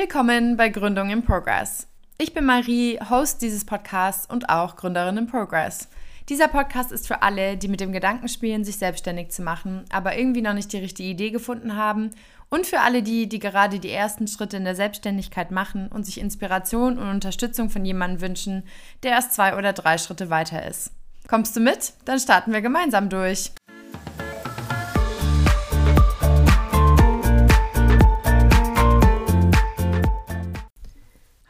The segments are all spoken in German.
Willkommen bei Gründung in Progress. Ich bin Marie, Host dieses Podcasts und auch Gründerin in Progress. Dieser Podcast ist für alle, die mit dem Gedanken spielen, sich selbstständig zu machen, aber irgendwie noch nicht die richtige Idee gefunden haben und für alle die, die gerade die ersten Schritte in der Selbstständigkeit machen und sich Inspiration und Unterstützung von jemandem wünschen, der erst zwei oder drei Schritte weiter ist. Kommst du mit? Dann starten wir gemeinsam durch.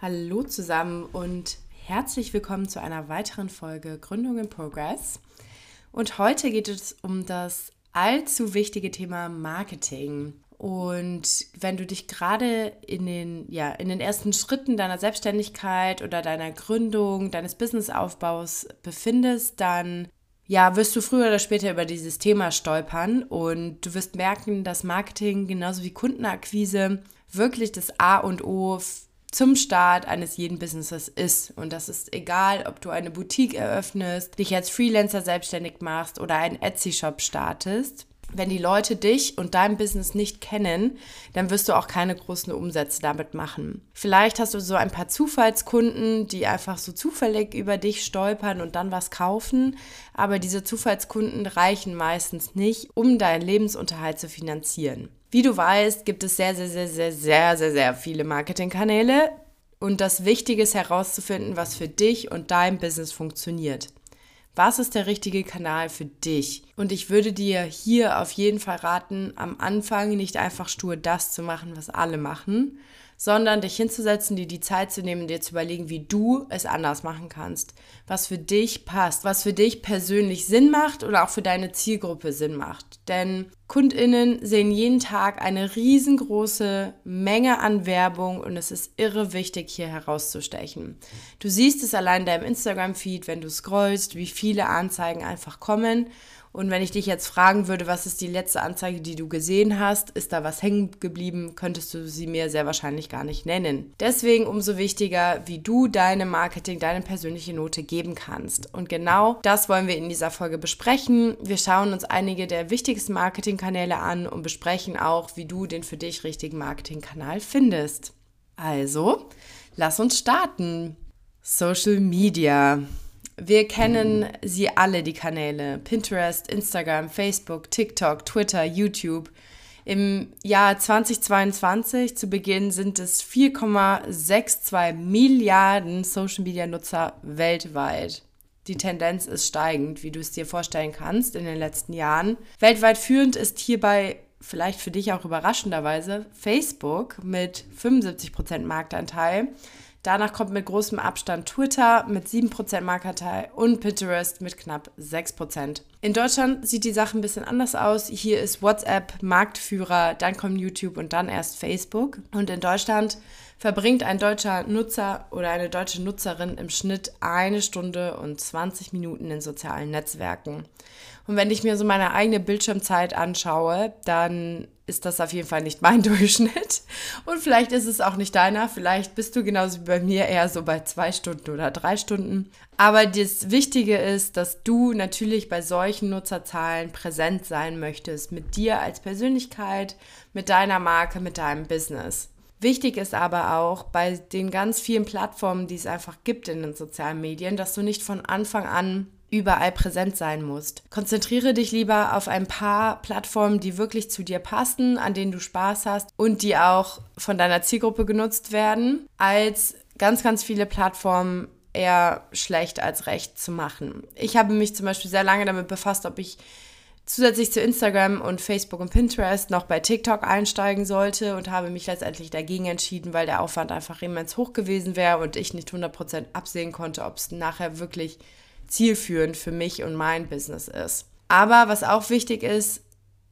Hallo zusammen und herzlich willkommen zu einer weiteren Folge Gründung in Progress. Und heute geht es um das allzu wichtige Thema Marketing. Und wenn du dich gerade in den, ja, in den ersten Schritten deiner Selbstständigkeit oder deiner Gründung, deines Businessaufbaus befindest, dann ja, wirst du früher oder später über dieses Thema stolpern und du wirst merken, dass Marketing genauso wie Kundenakquise wirklich das A und O zum Start eines jeden Businesses ist. Und das ist egal, ob du eine Boutique eröffnest, dich als Freelancer selbstständig machst oder einen Etsy-Shop startest. Wenn die Leute dich und dein Business nicht kennen, dann wirst du auch keine großen Umsätze damit machen. Vielleicht hast du so ein paar Zufallskunden, die einfach so zufällig über dich stolpern und dann was kaufen, aber diese Zufallskunden reichen meistens nicht, um deinen Lebensunterhalt zu finanzieren. Wie du weißt, gibt es sehr, sehr, sehr, sehr, sehr, sehr, sehr viele Marketingkanäle. Und das Wichtige ist herauszufinden, was für dich und dein Business funktioniert. Was ist der richtige Kanal für dich? Und ich würde dir hier auf jeden Fall raten, am Anfang nicht einfach stur das zu machen, was alle machen, sondern dich hinzusetzen, dir die Zeit zu nehmen, dir zu überlegen, wie du es anders machen kannst, was für dich passt, was für dich persönlich Sinn macht oder auch für deine Zielgruppe Sinn macht. Denn Kundinnen sehen jeden Tag eine riesengroße Menge an Werbung und es ist irre wichtig, hier herauszustechen. Du siehst es allein in deinem Instagram-Feed, wenn du scrollst, wie viele Anzeigen einfach kommen und wenn ich dich jetzt fragen würde, was ist die letzte Anzeige, die du gesehen hast, ist da was hängen geblieben, könntest du sie mir sehr wahrscheinlich gar nicht nennen. Deswegen umso wichtiger, wie du deine Marketing, deine persönliche Note geben kannst. Und genau das wollen wir in dieser Folge besprechen. Wir schauen uns einige der wichtigsten Marketingkanäle an und besprechen auch, wie du den für dich richtigen Marketingkanal findest. Also, lass uns starten. Social Media. Wir kennen sie alle, die Kanäle. Pinterest, Instagram, Facebook, TikTok, Twitter, YouTube. Im Jahr 2022 zu Beginn sind es 4,62 Milliarden Social-Media-Nutzer weltweit. Die Tendenz ist steigend, wie du es dir vorstellen kannst, in den letzten Jahren. Weltweit führend ist hierbei vielleicht für dich auch überraschenderweise Facebook mit 75% Marktanteil. Danach kommt mit großem Abstand Twitter mit 7% Marktanteil und Pinterest mit knapp 6%. In Deutschland sieht die Sache ein bisschen anders aus. Hier ist WhatsApp Marktführer, dann kommt YouTube und dann erst Facebook. Und in Deutschland verbringt ein deutscher Nutzer oder eine deutsche Nutzerin im Schnitt eine Stunde und 20 Minuten in sozialen Netzwerken. Und wenn ich mir so meine eigene Bildschirmzeit anschaue, dann ist das auf jeden Fall nicht mein Durchschnitt. Und vielleicht ist es auch nicht deiner. Vielleicht bist du genauso wie bei mir eher so bei zwei Stunden oder drei Stunden. Aber das Wichtige ist, dass du natürlich bei solchen Nutzerzahlen präsent sein möchtest. Mit dir als Persönlichkeit, mit deiner Marke, mit deinem Business. Wichtig ist aber auch bei den ganz vielen Plattformen, die es einfach gibt in den sozialen Medien, dass du nicht von Anfang an überall präsent sein musst. Konzentriere dich lieber auf ein paar Plattformen, die wirklich zu dir passen, an denen du Spaß hast und die auch von deiner Zielgruppe genutzt werden, als ganz, ganz viele Plattformen eher schlecht als recht zu machen. Ich habe mich zum Beispiel sehr lange damit befasst, ob ich zusätzlich zu Instagram und Facebook und Pinterest noch bei TikTok einsteigen sollte und habe mich letztendlich dagegen entschieden, weil der Aufwand einfach immens hoch gewesen wäre und ich nicht 100% absehen konnte, ob es nachher wirklich zielführend für mich und mein Business ist. Aber was auch wichtig ist,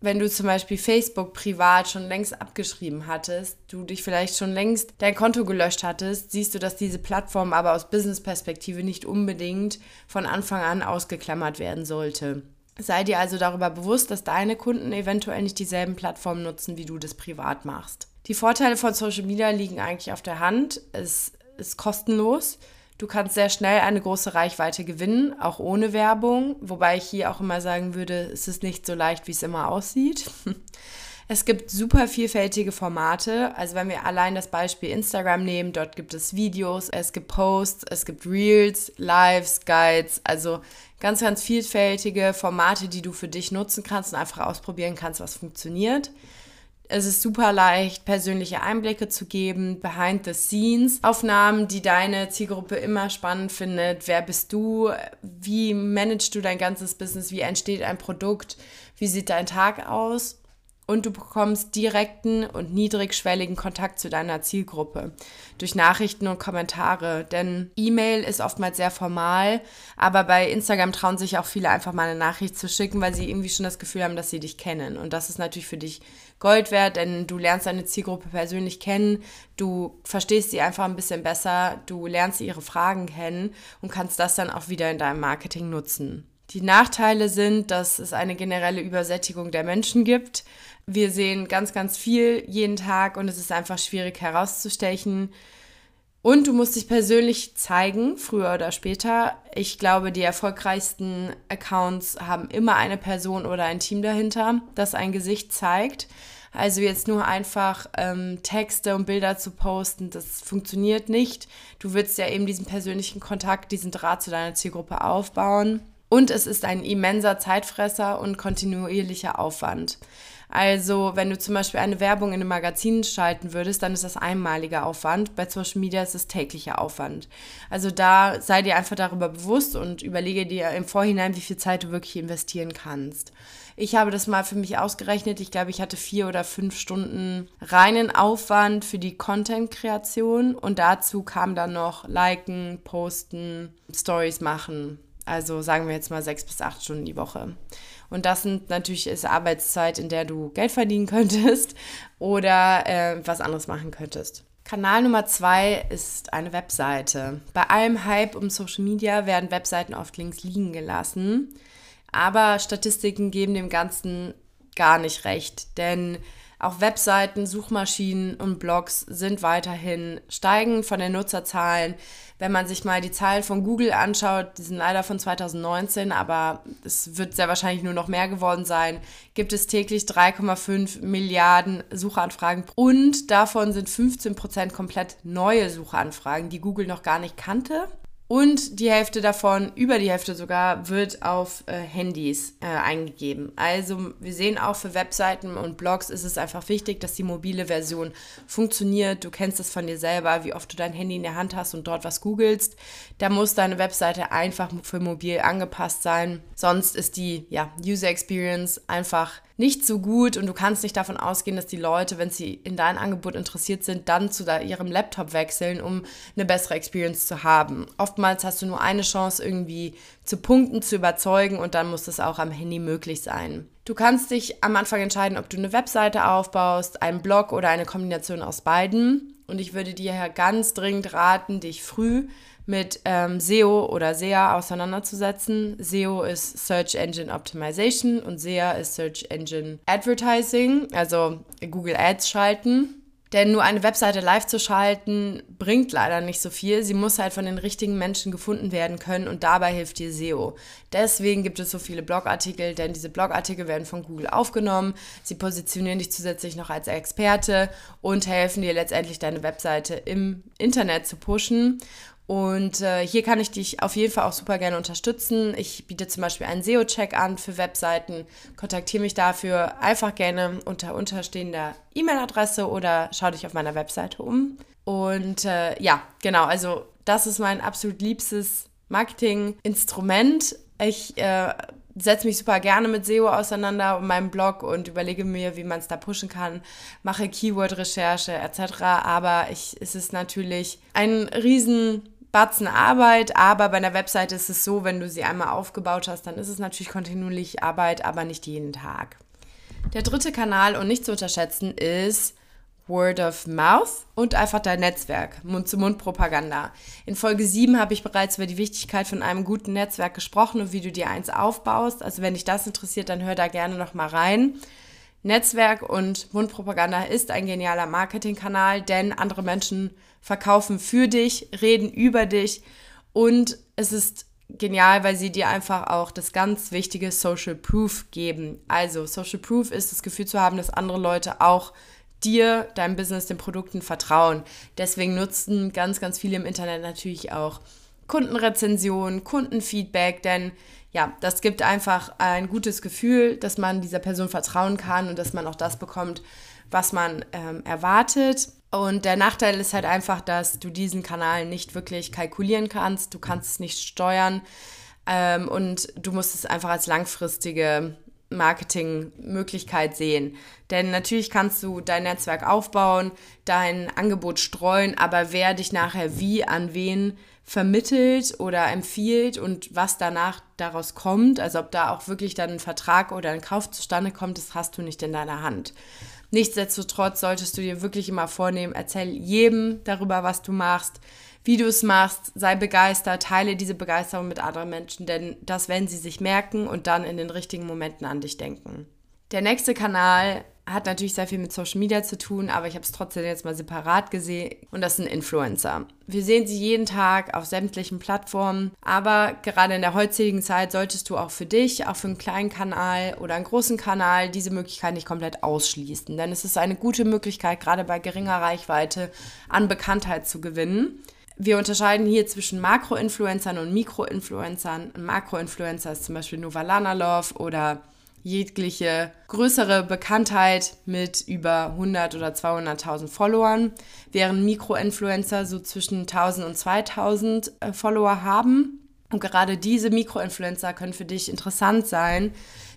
wenn du zum Beispiel Facebook privat schon längst abgeschrieben hattest, du dich vielleicht schon längst dein Konto gelöscht hattest, siehst du, dass diese Plattform aber aus Business-Perspektive nicht unbedingt von Anfang an ausgeklammert werden sollte. Sei dir also darüber bewusst, dass deine Kunden eventuell nicht dieselben Plattformen nutzen, wie du das privat machst. Die Vorteile von Social Media liegen eigentlich auf der Hand. Es ist kostenlos. Du kannst sehr schnell eine große Reichweite gewinnen, auch ohne Werbung, wobei ich hier auch immer sagen würde, es ist nicht so leicht, wie es immer aussieht. Es gibt super vielfältige Formate. Also wenn wir allein das Beispiel Instagram nehmen, dort gibt es Videos, es gibt Posts, es gibt Reels, Lives, Guides, also ganz, ganz vielfältige Formate, die du für dich nutzen kannst und einfach ausprobieren kannst, was funktioniert. Es ist super leicht, persönliche Einblicke zu geben, behind the scenes, Aufnahmen, die deine Zielgruppe immer spannend findet. Wer bist du? Wie managst du dein ganzes Business? Wie entsteht ein Produkt? Wie sieht dein Tag aus? Und du bekommst direkten und niedrigschwelligen Kontakt zu deiner Zielgruppe durch Nachrichten und Kommentare. Denn E-Mail ist oftmals sehr formal, aber bei Instagram trauen sich auch viele einfach mal eine Nachricht zu schicken, weil sie irgendwie schon das Gefühl haben, dass sie dich kennen. Und das ist natürlich für dich Gold wert, denn du lernst deine Zielgruppe persönlich kennen, du verstehst sie einfach ein bisschen besser, du lernst ihre Fragen kennen und kannst das dann auch wieder in deinem Marketing nutzen. Die Nachteile sind, dass es eine generelle Übersättigung der Menschen gibt. Wir sehen ganz, ganz viel jeden Tag und es ist einfach schwierig herauszustechen. Und du musst dich persönlich zeigen, früher oder später. Ich glaube, die erfolgreichsten Accounts haben immer eine Person oder ein Team dahinter, das ein Gesicht zeigt. Also jetzt nur einfach ähm, Texte und Bilder zu posten, das funktioniert nicht. Du willst ja eben diesen persönlichen Kontakt, diesen Draht zu deiner Zielgruppe aufbauen. Und es ist ein immenser Zeitfresser und kontinuierlicher Aufwand. Also, wenn du zum Beispiel eine Werbung in einem Magazin schalten würdest, dann ist das einmaliger Aufwand. Bei Social Media ist es täglicher Aufwand. Also da sei dir einfach darüber bewusst und überlege dir im Vorhinein, wie viel Zeit du wirklich investieren kannst. Ich habe das mal für mich ausgerechnet. Ich glaube, ich hatte vier oder fünf Stunden reinen Aufwand für die Content-Kreation und dazu kam dann noch Liken, Posten, Stories machen, also sagen wir jetzt mal sechs bis acht Stunden die Woche. Und das sind natürlich ist Arbeitszeit, in der du Geld verdienen könntest oder äh, was anderes machen könntest. Kanal Nummer zwei ist eine Webseite. Bei allem Hype um Social Media werden Webseiten oft links liegen gelassen. Aber Statistiken geben dem Ganzen gar nicht recht, denn auch Webseiten, Suchmaschinen und Blogs sind weiterhin steigend von den Nutzerzahlen. Wenn man sich mal die Zahlen von Google anschaut, die sind leider von 2019, aber es wird sehr wahrscheinlich nur noch mehr geworden sein, gibt es täglich 3,5 Milliarden Suchanfragen und davon sind 15 Prozent komplett neue Suchanfragen, die Google noch gar nicht kannte. Und die Hälfte davon, über die Hälfte sogar, wird auf äh, Handys äh, eingegeben. Also wir sehen auch für Webseiten und Blogs ist es einfach wichtig, dass die mobile Version funktioniert. Du kennst es von dir selber, wie oft du dein Handy in der Hand hast und dort was googelst. Da muss deine Webseite einfach für mobil angepasst sein. Sonst ist die ja, User Experience einfach nicht so gut und du kannst nicht davon ausgehen, dass die Leute, wenn sie in dein Angebot interessiert sind, dann zu ihrem Laptop wechseln, um eine bessere Experience zu haben. Oftmals hast du nur eine Chance, irgendwie zu punkten, zu überzeugen und dann muss das auch am Handy möglich sein. Du kannst dich am Anfang entscheiden, ob du eine Webseite aufbaust, einen Blog oder eine Kombination aus beiden. Und ich würde dir ganz dringend raten, dich früh mit ähm, SEO oder SEA auseinanderzusetzen. SEO ist Search Engine Optimization und SEA ist Search Engine Advertising, also Google Ads schalten. Denn nur eine Webseite live zu schalten, bringt leider nicht so viel. Sie muss halt von den richtigen Menschen gefunden werden können und dabei hilft dir SEO. Deswegen gibt es so viele Blogartikel, denn diese Blogartikel werden von Google aufgenommen. Sie positionieren dich zusätzlich noch als Experte und helfen dir letztendlich deine Webseite im Internet zu pushen. Und äh, hier kann ich dich auf jeden Fall auch super gerne unterstützen. Ich biete zum Beispiel einen SEO-Check an für Webseiten. Kontaktiere mich dafür einfach gerne unter unterstehender E-Mail-Adresse oder schau dich auf meiner Webseite um. Und äh, ja, genau, also das ist mein absolut liebstes Marketing-Instrument. Ich äh, setze mich super gerne mit SEO auseinander und meinem Blog und überlege mir, wie man es da pushen kann, mache Keyword-Recherche etc. Aber ich, es ist natürlich ein riesen Batzen Arbeit, aber bei einer Webseite ist es so, wenn du sie einmal aufgebaut hast, dann ist es natürlich kontinuierlich Arbeit, aber nicht jeden Tag. Der dritte Kanal und nicht zu unterschätzen ist Word of Mouth und einfach dein Netzwerk, Mund-zu-Mund-Propaganda. In Folge 7 habe ich bereits über die Wichtigkeit von einem guten Netzwerk gesprochen und wie du dir eins aufbaust. Also wenn dich das interessiert, dann hör da gerne noch mal rein. Netzwerk und Mundpropaganda ist ein genialer Marketingkanal, denn andere Menschen verkaufen für dich, reden über dich und es ist genial, weil sie dir einfach auch das ganz wichtige Social Proof geben. Also Social Proof ist das Gefühl zu haben, dass andere Leute auch dir, deinem Business, den Produkten vertrauen. Deswegen nutzen ganz, ganz viele im Internet natürlich auch Kundenrezensionen, Kundenfeedback, denn ja, das gibt einfach ein gutes Gefühl, dass man dieser Person vertrauen kann und dass man auch das bekommt, was man ähm, erwartet. Und der Nachteil ist halt einfach, dass du diesen Kanal nicht wirklich kalkulieren kannst, du kannst es nicht steuern ähm, und du musst es einfach als langfristige Marketingmöglichkeit sehen. Denn natürlich kannst du dein Netzwerk aufbauen, dein Angebot streuen, aber wer dich nachher wie an wen vermittelt oder empfiehlt und was danach daraus kommt, also ob da auch wirklich dann ein Vertrag oder ein Kauf zustande kommt, das hast du nicht in deiner Hand. Nichtsdestotrotz solltest du dir wirklich immer vornehmen, erzähl jedem darüber, was du machst, wie du es machst, sei begeistert, teile diese Begeisterung mit anderen Menschen, denn das werden sie sich merken und dann in den richtigen Momenten an dich denken. Der nächste Kanal hat natürlich sehr viel mit Social Media zu tun, aber ich habe es trotzdem jetzt mal separat gesehen und das sind Influencer. Wir sehen sie jeden Tag auf sämtlichen Plattformen, aber gerade in der heutigen Zeit solltest du auch für dich, auch für einen kleinen Kanal oder einen großen Kanal diese Möglichkeit nicht komplett ausschließen, denn es ist eine gute Möglichkeit, gerade bei geringer Reichweite an Bekanntheit zu gewinnen. Wir unterscheiden hier zwischen Makro-Influencern und Mikro-Influencern. Ein Makro-Influencer ist zum Beispiel Novalana Love oder jegliche größere Bekanntheit mit über 100 oder 200.000 Followern, während Mikroinfluencer so zwischen 1000 und 2000 äh, Follower haben. Und gerade diese Mikroinfluencer können für dich interessant sein,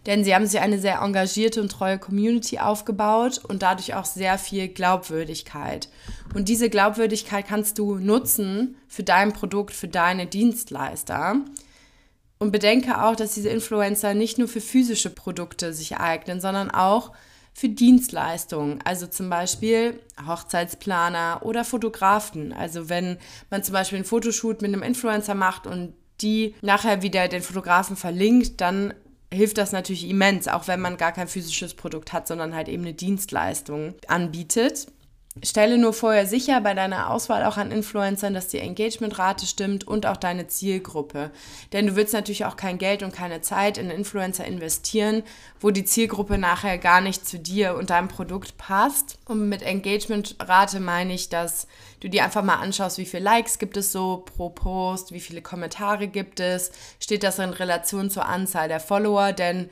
denn sie haben sich eine sehr engagierte und treue Community aufgebaut und dadurch auch sehr viel Glaubwürdigkeit. Und diese Glaubwürdigkeit kannst du nutzen für dein Produkt, für deine Dienstleister. Und bedenke auch, dass diese Influencer nicht nur für physische Produkte sich eignen, sondern auch für Dienstleistungen, also zum Beispiel Hochzeitsplaner oder Fotografen. Also wenn man zum Beispiel einen Fotoshoot mit einem Influencer macht und die nachher wieder den Fotografen verlinkt, dann hilft das natürlich immens, auch wenn man gar kein physisches Produkt hat, sondern halt eben eine Dienstleistung anbietet. Stelle nur vorher sicher bei deiner Auswahl auch an Influencern, dass die Engagementrate stimmt und auch deine Zielgruppe. Denn du willst natürlich auch kein Geld und keine Zeit in Influencer investieren, wo die Zielgruppe nachher gar nicht zu dir und deinem Produkt passt. Und mit Engagementrate meine ich, dass du dir einfach mal anschaust, wie viele Likes gibt es so pro Post, wie viele Kommentare gibt es, steht das in Relation zur Anzahl der Follower, denn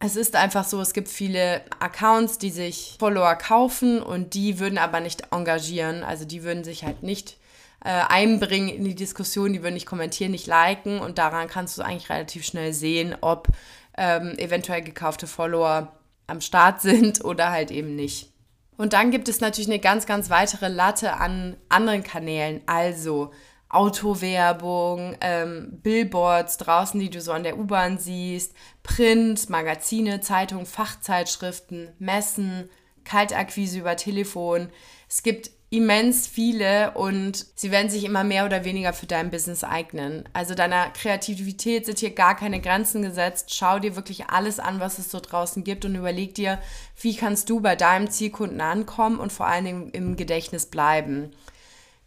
es ist einfach so, es gibt viele Accounts, die sich Follower kaufen und die würden aber nicht engagieren. Also die würden sich halt nicht äh, einbringen in die Diskussion, die würden nicht kommentieren, nicht liken und daran kannst du eigentlich relativ schnell sehen, ob ähm, eventuell gekaufte Follower am Start sind oder halt eben nicht. Und dann gibt es natürlich eine ganz, ganz weitere Latte an anderen Kanälen. Also Autowerbung, ähm, Billboards draußen, die du so an der U-Bahn siehst, Print, Magazine, Zeitungen, Fachzeitschriften, Messen, Kaltakquise über Telefon. Es gibt immens viele und sie werden sich immer mehr oder weniger für dein Business eignen. Also deiner Kreativität sind hier gar keine Grenzen gesetzt. Schau dir wirklich alles an, was es so draußen gibt und überleg dir, wie kannst du bei deinem Zielkunden ankommen und vor allen Dingen im Gedächtnis bleiben.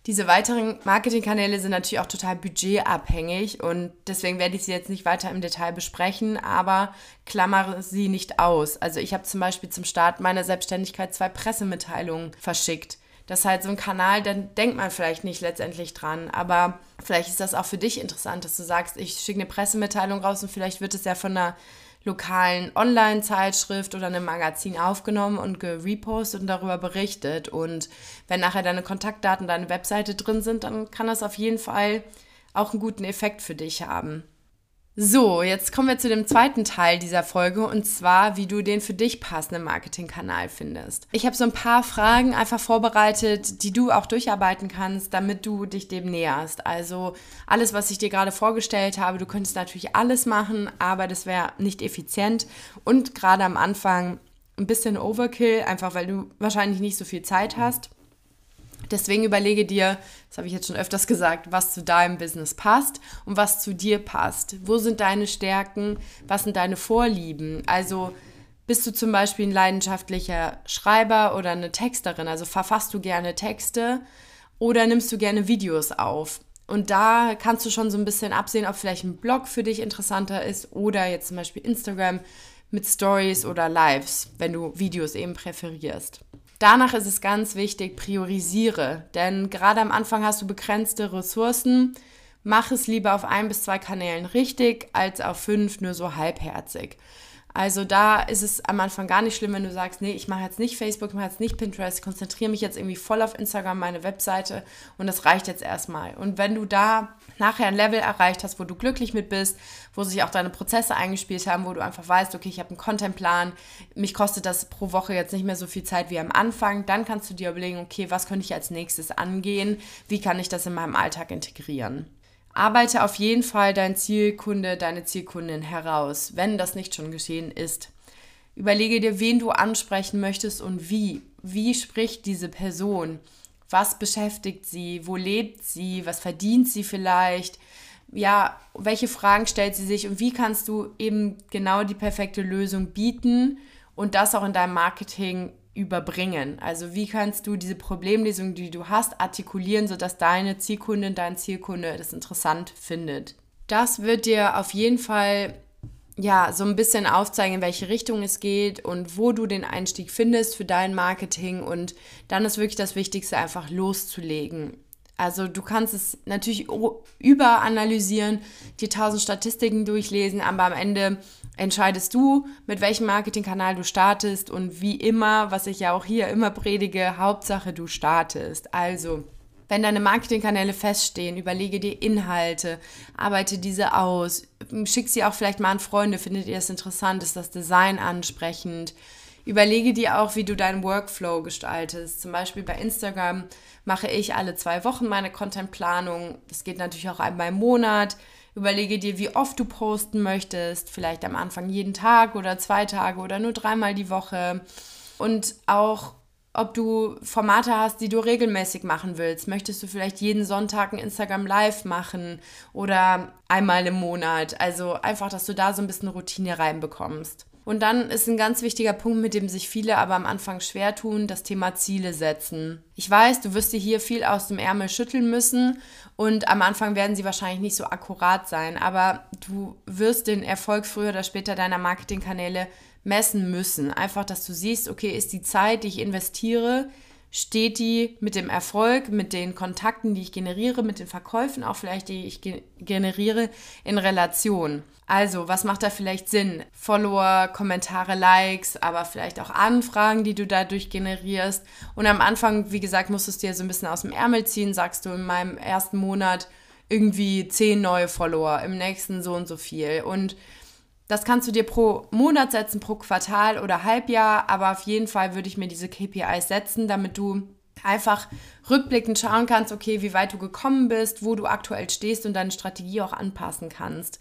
Diese weiteren Marketingkanäle sind natürlich auch total budgetabhängig und deswegen werde ich sie jetzt nicht weiter im Detail besprechen, aber klammere sie nicht aus. Also ich habe zum Beispiel zum Start meiner Selbstständigkeit zwei Pressemitteilungen verschickt. Das ist halt so ein Kanal, dann denkt man vielleicht nicht letztendlich dran, aber vielleicht ist das auch für dich interessant, dass du sagst, ich schicke eine Pressemitteilung raus und vielleicht wird es ja von einer lokalen Online-Zeitschrift oder einem Magazin aufgenommen und gerepostet und darüber berichtet. Und wenn nachher deine Kontaktdaten, deine Webseite drin sind, dann kann das auf jeden Fall auch einen guten Effekt für dich haben. So, jetzt kommen wir zu dem zweiten Teil dieser Folge und zwar, wie du den für dich passenden Marketingkanal findest. Ich habe so ein paar Fragen einfach vorbereitet, die du auch durcharbeiten kannst, damit du dich dem näherst. Also alles, was ich dir gerade vorgestellt habe, du könntest natürlich alles machen, aber das wäre nicht effizient und gerade am Anfang ein bisschen Overkill, einfach weil du wahrscheinlich nicht so viel Zeit hast. Deswegen überlege dir, das habe ich jetzt schon öfters gesagt, was zu deinem Business passt und was zu dir passt. Wo sind deine Stärken? Was sind deine Vorlieben? Also bist du zum Beispiel ein leidenschaftlicher Schreiber oder eine Texterin? Also verfasst du gerne Texte oder nimmst du gerne Videos auf? Und da kannst du schon so ein bisschen absehen, ob vielleicht ein Blog für dich interessanter ist oder jetzt zum Beispiel Instagram mit Stories oder Lives, wenn du Videos eben präferierst. Danach ist es ganz wichtig, priorisiere, denn gerade am Anfang hast du begrenzte Ressourcen. Mach es lieber auf ein bis zwei Kanälen richtig, als auf fünf nur so halbherzig. Also da ist es am Anfang gar nicht schlimm, wenn du sagst, nee, ich mache jetzt nicht Facebook, ich mache jetzt nicht Pinterest, konzentriere mich jetzt irgendwie voll auf Instagram, meine Webseite und das reicht jetzt erstmal. Und wenn du da nachher ein Level erreicht hast, wo du glücklich mit bist, wo sich auch deine Prozesse eingespielt haben, wo du einfach weißt, okay, ich habe einen Contentplan, mich kostet das pro Woche jetzt nicht mehr so viel Zeit wie am Anfang, dann kannst du dir überlegen, okay, was könnte ich als nächstes angehen, wie kann ich das in meinem Alltag integrieren arbeite auf jeden Fall dein Zielkunde, deine Zielkundin heraus, wenn das nicht schon geschehen ist. Überlege dir, wen du ansprechen möchtest und wie. Wie spricht diese Person? Was beschäftigt sie? Wo lebt sie? Was verdient sie vielleicht? Ja, welche Fragen stellt sie sich und wie kannst du eben genau die perfekte Lösung bieten und das auch in deinem Marketing überbringen? Also wie kannst du diese Problemlösung, die du hast, artikulieren, sodass deine Zielkundin, dein Zielkunde das interessant findet? Das wird dir auf jeden Fall ja, so ein bisschen aufzeigen, in welche Richtung es geht und wo du den Einstieg findest für dein Marketing. Und dann ist wirklich das Wichtigste, einfach loszulegen. Also du kannst es natürlich überanalysieren, dir tausend Statistiken durchlesen, aber am Ende entscheidest du, mit welchem Marketingkanal du startest und wie immer, was ich ja auch hier immer predige, Hauptsache du startest. Also, wenn deine Marketingkanäle feststehen, überlege dir Inhalte, arbeite diese aus, schick sie auch vielleicht mal an Freunde, findet ihr es interessant, ist das Design ansprechend. Überlege dir auch, wie du deinen Workflow gestaltest. Zum Beispiel bei Instagram mache ich alle zwei Wochen meine Contentplanung. Das geht natürlich auch einmal im Monat. Überlege dir, wie oft du posten möchtest. Vielleicht am Anfang jeden Tag oder zwei Tage oder nur dreimal die Woche. Und auch, ob du Formate hast, die du regelmäßig machen willst. Möchtest du vielleicht jeden Sonntag ein Instagram Live machen oder einmal im Monat? Also einfach, dass du da so ein bisschen Routine reinbekommst. Und dann ist ein ganz wichtiger Punkt, mit dem sich viele aber am Anfang schwer tun, das Thema Ziele setzen. Ich weiß, du wirst dir hier viel aus dem Ärmel schütteln müssen und am Anfang werden sie wahrscheinlich nicht so akkurat sein, aber du wirst den Erfolg früher oder später deiner Marketingkanäle messen müssen. Einfach, dass du siehst, okay, ist die Zeit, die ich investiere, steht die mit dem Erfolg, mit den Kontakten, die ich generiere, mit den Verkäufen auch vielleicht, die ich ge generiere, in Relation. Also, was macht da vielleicht Sinn? Follower, Kommentare, Likes, aber vielleicht auch Anfragen, die du dadurch generierst. Und am Anfang, wie gesagt, musst du es dir so ein bisschen aus dem Ärmel ziehen, sagst du in meinem ersten Monat irgendwie zehn neue Follower, im nächsten so und so viel. Und das kannst du dir pro Monat setzen, pro Quartal oder Halbjahr, aber auf jeden Fall würde ich mir diese KPIs setzen, damit du einfach rückblickend schauen kannst, okay, wie weit du gekommen bist, wo du aktuell stehst und deine Strategie auch anpassen kannst.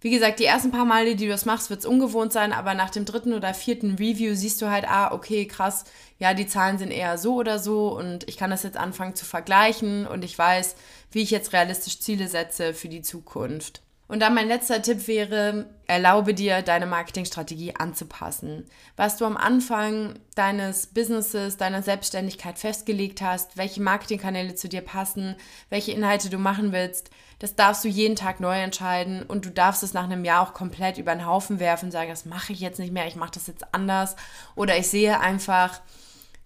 Wie gesagt, die ersten paar Male, die du das machst, wird es ungewohnt sein, aber nach dem dritten oder vierten Review siehst du halt, ah, okay, krass, ja, die Zahlen sind eher so oder so und ich kann das jetzt anfangen zu vergleichen und ich weiß, wie ich jetzt realistisch Ziele setze für die Zukunft. Und dann mein letzter Tipp wäre, erlaube dir, deine Marketingstrategie anzupassen. Was du am Anfang deines Businesses, deiner Selbstständigkeit festgelegt hast, welche Marketingkanäle zu dir passen, welche Inhalte du machen willst, das darfst du jeden Tag neu entscheiden und du darfst es nach einem Jahr auch komplett über den Haufen werfen und sagen, das mache ich jetzt nicht mehr, ich mache das jetzt anders. Oder ich sehe einfach,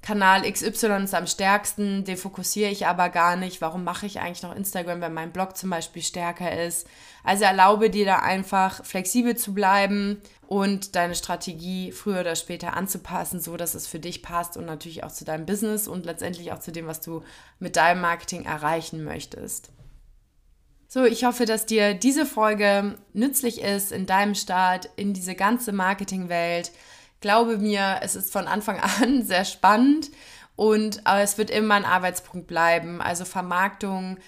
Kanal XY ist am stärksten, den fokussiere ich aber gar nicht. Warum mache ich eigentlich noch Instagram, wenn mein Blog zum Beispiel stärker ist? Also erlaube dir da einfach flexibel zu bleiben und deine Strategie früher oder später anzupassen, so dass es für dich passt und natürlich auch zu deinem Business und letztendlich auch zu dem, was du mit deinem Marketing erreichen möchtest. So, ich hoffe, dass dir diese Folge nützlich ist in deinem Start in diese ganze Marketingwelt glaube mir, es ist von Anfang an sehr spannend und es wird immer ein Arbeitspunkt bleiben. Also Vermarktung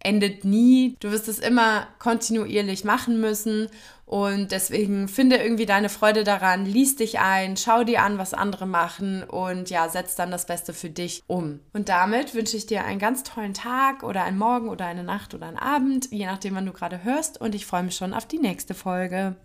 endet nie. Du wirst es immer kontinuierlich machen müssen und deswegen finde irgendwie deine Freude daran, lies dich ein, schau dir an, was andere machen und ja, setz dann das Beste für dich um. Und damit wünsche ich dir einen ganz tollen Tag oder einen Morgen oder eine Nacht oder einen Abend, je nachdem, wann du gerade hörst und ich freue mich schon auf die nächste Folge.